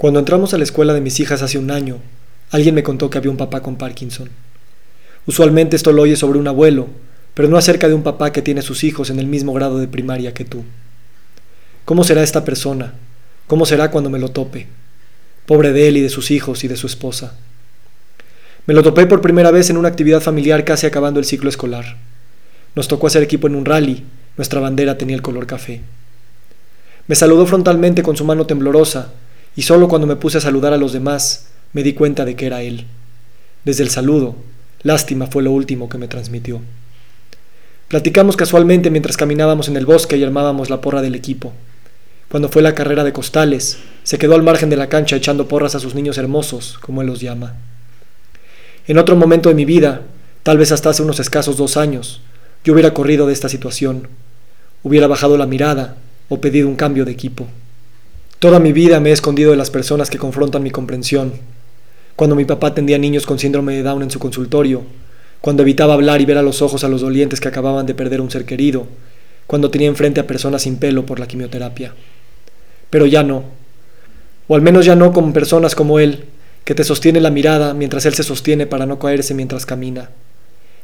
Cuando entramos a la escuela de mis hijas hace un año, alguien me contó que había un papá con Parkinson. Usualmente esto lo oye sobre un abuelo, pero no acerca de un papá que tiene sus hijos en el mismo grado de primaria que tú. ¿Cómo será esta persona? ¿Cómo será cuando me lo tope? Pobre de él y de sus hijos y de su esposa. Me lo topé por primera vez en una actividad familiar casi acabando el ciclo escolar. Nos tocó hacer equipo en un rally, nuestra bandera tenía el color café. Me saludó frontalmente con su mano temblorosa, y solo cuando me puse a saludar a los demás me di cuenta de que era él. Desde el saludo, lástima fue lo último que me transmitió. Platicamos casualmente mientras caminábamos en el bosque y armábamos la porra del equipo. Cuando fue la carrera de costales, se quedó al margen de la cancha echando porras a sus niños hermosos, como él los llama. En otro momento de mi vida, tal vez hasta hace unos escasos dos años, yo hubiera corrido de esta situación, hubiera bajado la mirada o pedido un cambio de equipo. Toda mi vida me he escondido de las personas que confrontan mi comprensión. Cuando mi papá atendía niños con síndrome de Down en su consultorio, cuando evitaba hablar y ver a los ojos a los dolientes que acababan de perder un ser querido, cuando tenía enfrente a personas sin pelo por la quimioterapia. Pero ya no, o al menos ya no con personas como él, que te sostiene la mirada mientras él se sostiene para no caerse mientras camina.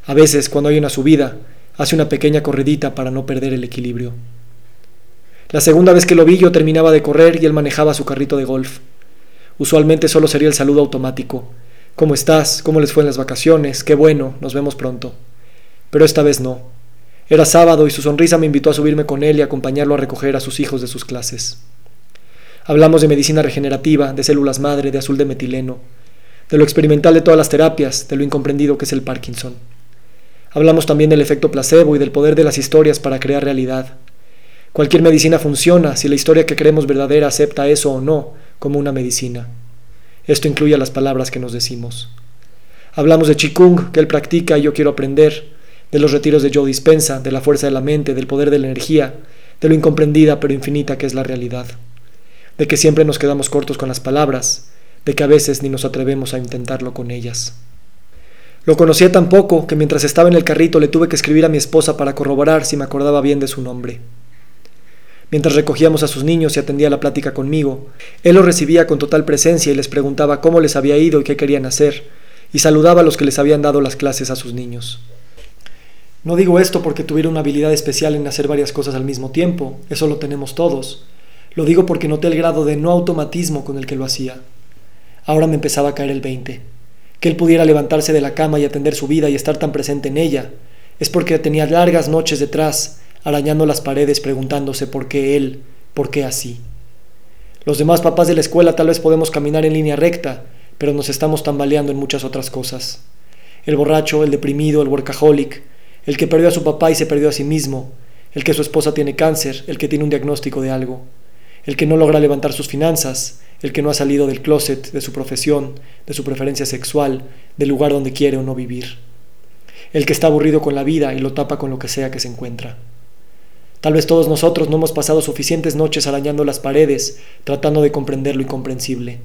A veces, cuando hay una subida, hace una pequeña corredita para no perder el equilibrio. La segunda vez que lo vi yo terminaba de correr y él manejaba su carrito de golf. Usualmente solo sería el saludo automático. ¿Cómo estás? ¿Cómo les fue en las vacaciones? Qué bueno, nos vemos pronto. Pero esta vez no. Era sábado y su sonrisa me invitó a subirme con él y acompañarlo a recoger a sus hijos de sus clases. Hablamos de medicina regenerativa, de células madre, de azul de metileno, de lo experimental de todas las terapias, de lo incomprendido que es el Parkinson. Hablamos también del efecto placebo y del poder de las historias para crear realidad, Cualquier medicina funciona si la historia que creemos verdadera acepta eso o no como una medicina. Esto incluye las palabras que nos decimos. Hablamos de Qigong, que él practica y yo quiero aprender, de los retiros de Joe Dispensa, de la fuerza de la mente, del poder de la energía, de lo incomprendida pero infinita que es la realidad, de que siempre nos quedamos cortos con las palabras, de que a veces ni nos atrevemos a intentarlo con ellas. Lo conocía tan poco que mientras estaba en el carrito le tuve que escribir a mi esposa para corroborar si me acordaba bien de su nombre. Mientras recogíamos a sus niños y atendía la plática conmigo, él los recibía con total presencia y les preguntaba cómo les había ido y qué querían hacer, y saludaba a los que les habían dado las clases a sus niños. No digo esto porque tuviera una habilidad especial en hacer varias cosas al mismo tiempo, eso lo tenemos todos. Lo digo porque noté el grado de no automatismo con el que lo hacía. Ahora me empezaba a caer el 20. Que él pudiera levantarse de la cama y atender su vida y estar tan presente en ella, es porque tenía largas noches detrás arañando las paredes preguntándose por qué él, por qué así. Los demás papás de la escuela tal vez podemos caminar en línea recta, pero nos estamos tambaleando en muchas otras cosas. El borracho, el deprimido, el workaholic, el que perdió a su papá y se perdió a sí mismo, el que su esposa tiene cáncer, el que tiene un diagnóstico de algo, el que no logra levantar sus finanzas, el que no ha salido del closet, de su profesión, de su preferencia sexual, del lugar donde quiere o no vivir, el que está aburrido con la vida y lo tapa con lo que sea que se encuentra. Tal vez todos nosotros no hemos pasado suficientes noches arañando las paredes, tratando de comprender lo incomprensible.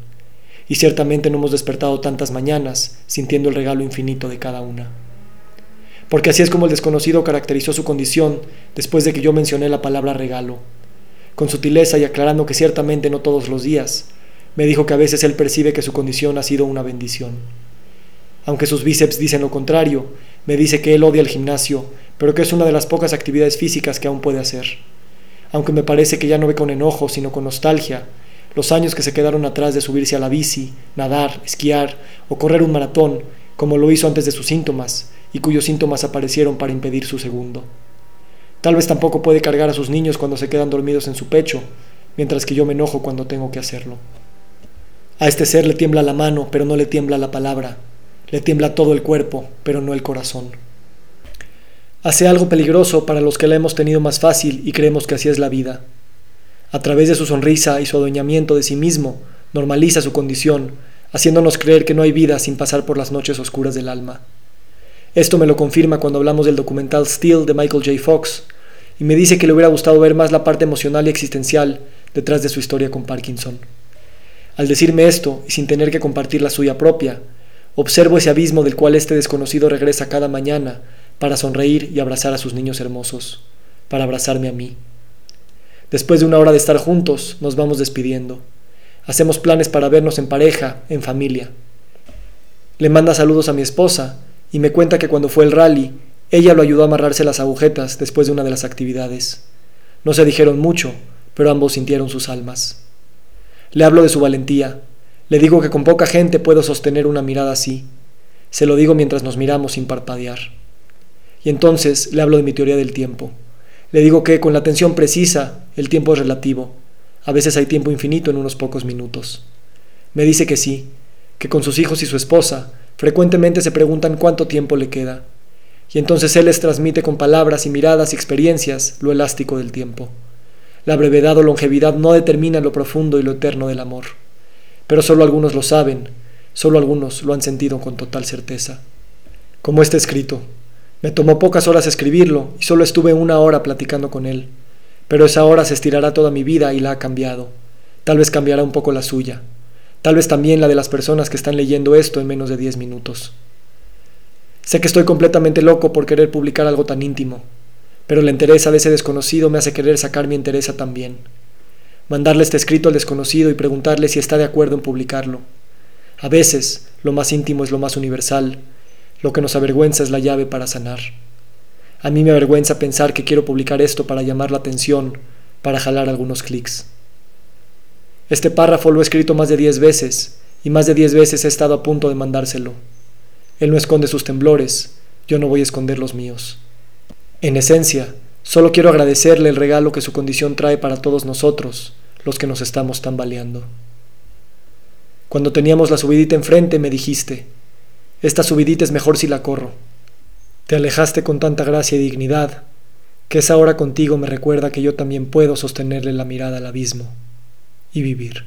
Y ciertamente no hemos despertado tantas mañanas sintiendo el regalo infinito de cada una. Porque así es como el desconocido caracterizó su condición después de que yo mencioné la palabra regalo. Con sutileza y aclarando que ciertamente no todos los días, me dijo que a veces él percibe que su condición ha sido una bendición. Aunque sus bíceps dicen lo contrario, me dice que él odia el gimnasio pero que es una de las pocas actividades físicas que aún puede hacer. Aunque me parece que ya no ve con enojo, sino con nostalgia, los años que se quedaron atrás de subirse a la bici, nadar, esquiar o correr un maratón, como lo hizo antes de sus síntomas, y cuyos síntomas aparecieron para impedir su segundo. Tal vez tampoco puede cargar a sus niños cuando se quedan dormidos en su pecho, mientras que yo me enojo cuando tengo que hacerlo. A este ser le tiembla la mano, pero no le tiembla la palabra. Le tiembla todo el cuerpo, pero no el corazón. Hace algo peligroso para los que la hemos tenido más fácil y creemos que así es la vida. A través de su sonrisa y su adueñamiento de sí mismo, normaliza su condición, haciéndonos creer que no hay vida sin pasar por las noches oscuras del alma. Esto me lo confirma cuando hablamos del documental Still de Michael J. Fox, y me dice que le hubiera gustado ver más la parte emocional y existencial detrás de su historia con Parkinson. Al decirme esto, y sin tener que compartir la suya propia, observo ese abismo del cual este desconocido regresa cada mañana, para sonreír y abrazar a sus niños hermosos, para abrazarme a mí. Después de una hora de estar juntos, nos vamos despidiendo. Hacemos planes para vernos en pareja, en familia. Le manda saludos a mi esposa y me cuenta que cuando fue el rally, ella lo ayudó a amarrarse las agujetas después de una de las actividades. No se dijeron mucho, pero ambos sintieron sus almas. Le hablo de su valentía. Le digo que con poca gente puedo sostener una mirada así. Se lo digo mientras nos miramos sin parpadear. Y entonces le hablo de mi teoría del tiempo. Le digo que con la atención precisa el tiempo es relativo. A veces hay tiempo infinito en unos pocos minutos. Me dice que sí, que con sus hijos y su esposa frecuentemente se preguntan cuánto tiempo le queda. Y entonces él les transmite con palabras y miradas y experiencias lo elástico del tiempo. La brevedad o longevidad no determina lo profundo y lo eterno del amor. Pero solo algunos lo saben, solo algunos lo han sentido con total certeza. Como está escrito, me tomó pocas horas escribirlo y solo estuve una hora platicando con él. Pero esa hora se estirará toda mi vida y la ha cambiado. Tal vez cambiará un poco la suya. Tal vez también la de las personas que están leyendo esto en menos de diez minutos. Sé que estoy completamente loco por querer publicar algo tan íntimo, pero la entereza de ese desconocido me hace querer sacar mi entereza también. Mandarle este escrito al desconocido y preguntarle si está de acuerdo en publicarlo. A veces, lo más íntimo es lo más universal, lo que nos avergüenza es la llave para sanar. A mí me avergüenza pensar que quiero publicar esto para llamar la atención, para jalar algunos clics. Este párrafo lo he escrito más de diez veces, y más de diez veces he estado a punto de mandárselo. Él no esconde sus temblores, yo no voy a esconder los míos. En esencia, solo quiero agradecerle el regalo que su condición trae para todos nosotros, los que nos estamos tambaleando. Cuando teníamos la subidita enfrente me dijiste, esta subidita es mejor si la corro. Te alejaste con tanta gracia y dignidad, que esa hora contigo me recuerda que yo también puedo sostenerle la mirada al abismo y vivir.